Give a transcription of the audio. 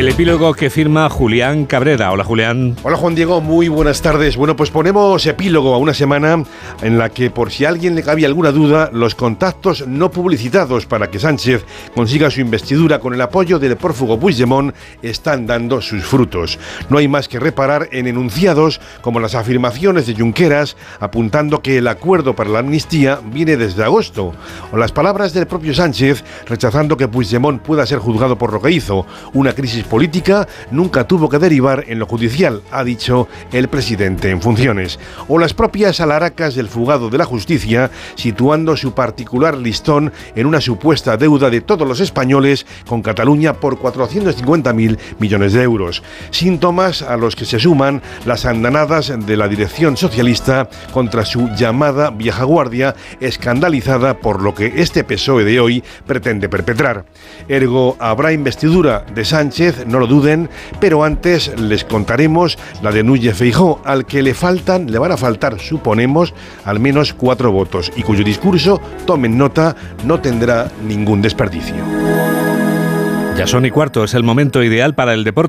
El epílogo que firma Julián Cabrera. Hola Julián. Hola Juan Diego, muy buenas tardes. Bueno, pues ponemos epílogo a una semana en la que por si a alguien le cabía alguna duda, los contactos no publicitados para que Sánchez consiga su investidura con el apoyo del prófugo Puigdemont están dando sus frutos. No hay más que reparar en enunciados como las afirmaciones de Junqueras apuntando que el acuerdo para la amnistía viene desde agosto, o las palabras del propio Sánchez rechazando que Puigdemont pueda ser juzgado por lo que hizo, una crisis política nunca tuvo que derivar en lo judicial, ha dicho el presidente en funciones. O las propias alaracas del fugado de la justicia, situando su particular listón en una supuesta deuda de todos los españoles con Cataluña por 450.000 millones de euros. Síntomas a los que se suman las andanadas de la dirección socialista contra su llamada vieja guardia, escandalizada por lo que este PSOE de hoy pretende perpetrar. Ergo, habrá investidura de Sánchez no lo duden, pero antes les contaremos la de Núñez Feijó, al que le faltan, le van a faltar, suponemos, al menos cuatro votos y cuyo discurso, tomen nota, no tendrá ningún desperdicio. Ya son y cuarto, es el momento ideal para el deporte.